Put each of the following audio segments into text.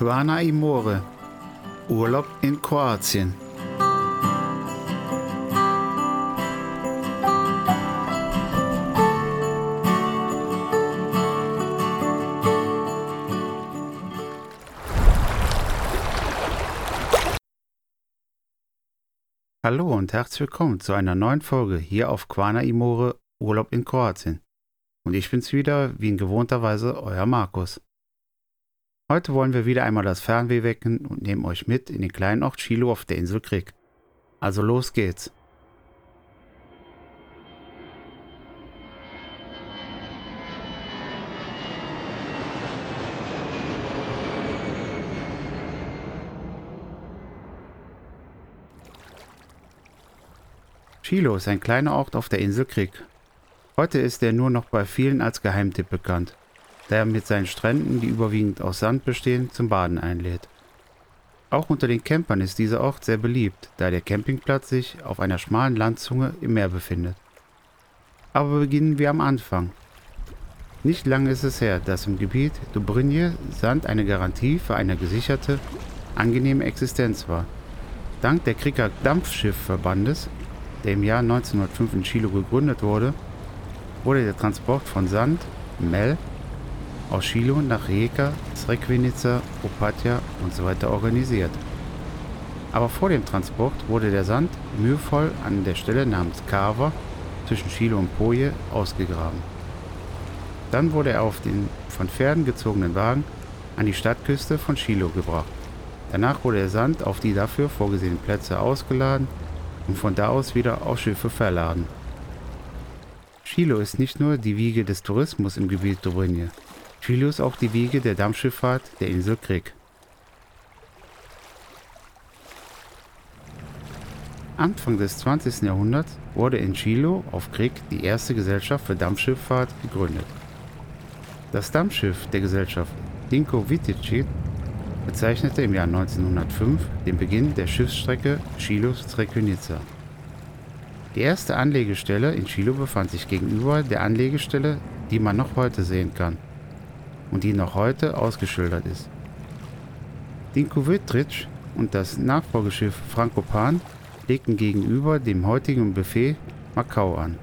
Quana Imore. Urlaub in Kroatien. Hallo und herzlich willkommen zu einer neuen Folge hier auf Quana Imore Urlaub in Kroatien. Und ich bin's wieder, wie in gewohnter Weise, euer Markus. Heute wollen wir wieder einmal das Fernweh wecken und nehmen euch mit in den kleinen Ort Chilo auf der Insel Krieg. Also los geht's. Chilo ist ein kleiner Ort auf der Insel Krieg. Heute ist er nur noch bei vielen als Geheimtipp bekannt da er mit seinen Stränden, die überwiegend aus Sand bestehen, zum Baden einlädt. Auch unter den Campern ist dieser Ort sehr beliebt, da der Campingplatz sich auf einer schmalen Landzunge im Meer befindet. Aber beginnen wir am Anfang. Nicht lange ist es her, dass im Gebiet Dobrinje Sand eine Garantie für eine gesicherte, angenehme Existenz war. Dank der Krieger Dampfschiffverbandes, der im Jahr 1905 in Chilo gegründet wurde, wurde der Transport von Sand, Mel aus Chilo nach Rijeka, Srebrenica, Opatja usw. So organisiert. Aber vor dem Transport wurde der Sand mühevoll an der Stelle namens Kava zwischen Chilo und Poje ausgegraben. Dann wurde er auf den von Pferden gezogenen Wagen an die Stadtküste von Chilo gebracht. Danach wurde der Sand auf die dafür vorgesehenen Plätze ausgeladen und von da aus wieder auf Schiffe verladen. Chilo ist nicht nur die Wiege des Tourismus im Gebiet Dobrinje. Chilo auch die Wiege der Dampfschifffahrt der Insel Krieg. Anfang des 20. Jahrhunderts wurde in Chilo auf Krieg die erste Gesellschaft für Dampfschifffahrt gegründet. Das Dampfschiff der Gesellschaft Dinko Viticit bezeichnete im Jahr 1905 den Beginn der Schiffsstrecke Chilo-Srekvenica. Die erste Anlegestelle in Chilo befand sich gegenüber der Anlegestelle, die man noch heute sehen kann und die noch heute ausgeschildert ist. Dinko Vitric und das Nachfolgeschiff Frankopan legten gegenüber dem heutigen Buffet Macau an.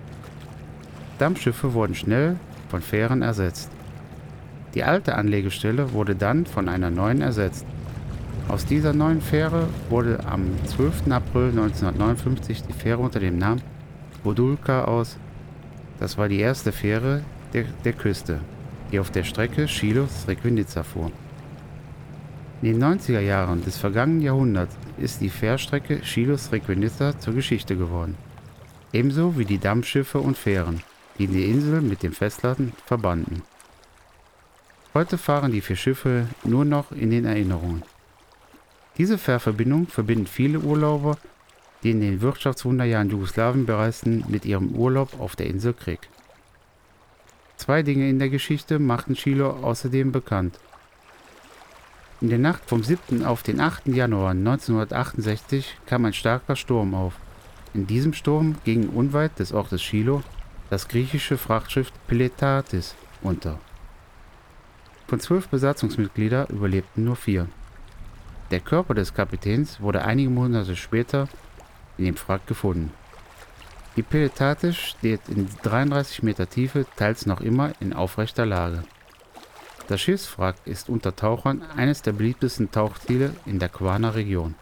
Dampfschiffe wurden schnell von Fähren ersetzt. Die alte Anlegestelle wurde dann von einer neuen ersetzt. Aus dieser neuen Fähre wurde am 12. April 1959 die Fähre unter dem Namen Bodulka aus. Das war die erste Fähre der, der Küste die auf der Strecke Chilo-Srekvenica fuhr. In den 90er Jahren des vergangenen Jahrhunderts ist die Fährstrecke Chilo-Srekvenica zur Geschichte geworden. Ebenso wie die Dampfschiffe und Fähren, die die Insel mit dem Festland verbanden. Heute fahren die vier Schiffe nur noch in den Erinnerungen. Diese Fährverbindung verbindet viele Urlauber, die in den Wirtschaftswunderjahren Jugoslawien bereisten, mit ihrem Urlaub auf der Insel Krieg. Zwei Dinge in der Geschichte machten Chilo außerdem bekannt. In der Nacht vom 7. auf den 8. Januar 1968 kam ein starker Sturm auf. In diesem Sturm ging unweit des Ortes Chilo das griechische Frachtschiff Piletatis unter. Von zwölf Besatzungsmitgliedern überlebten nur vier. Der Körper des Kapitäns wurde einige Monate später in dem Wrack gefunden. Die Peletate steht in 33 Meter Tiefe teils noch immer in aufrechter Lage. Das Schiffswrack ist unter Tauchern eines der beliebtesten Tauchziele in der Quana Region.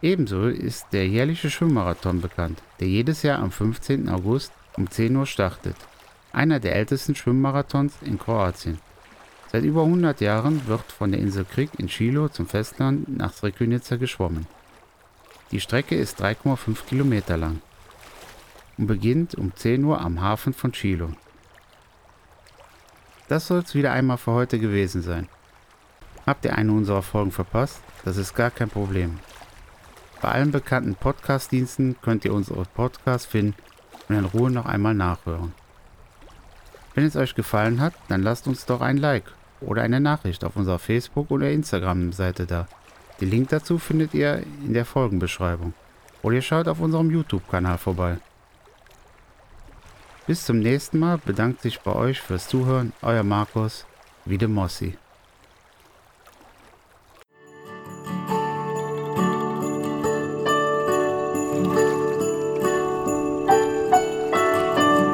Ebenso ist der jährliche Schwimmmarathon bekannt, der jedes Jahr am 15. August um 10 Uhr startet. Einer der ältesten Schwimmmarathons in Kroatien. Seit über 100 Jahren wird von der Insel Krik in Chilo zum Festland nach Srebrenica geschwommen. Die Strecke ist 3,5 Kilometer lang und beginnt um 10 Uhr am Hafen von Chilo. Das soll es wieder einmal für heute gewesen sein. Habt ihr eine unserer Folgen verpasst? Das ist gar kein Problem. Bei allen bekannten Podcast-Diensten könnt ihr unsere Podcasts finden und in Ruhe noch einmal nachhören. Wenn es euch gefallen hat, dann lasst uns doch ein Like oder eine Nachricht auf unserer Facebook- oder Instagram-Seite da. Den Link dazu findet ihr in der Folgenbeschreibung. Oder ihr schaut auf unserem YouTube-Kanal vorbei. Bis zum nächsten Mal bedankt sich bei euch fürs Zuhören euer Markus Wiedemossi.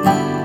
thank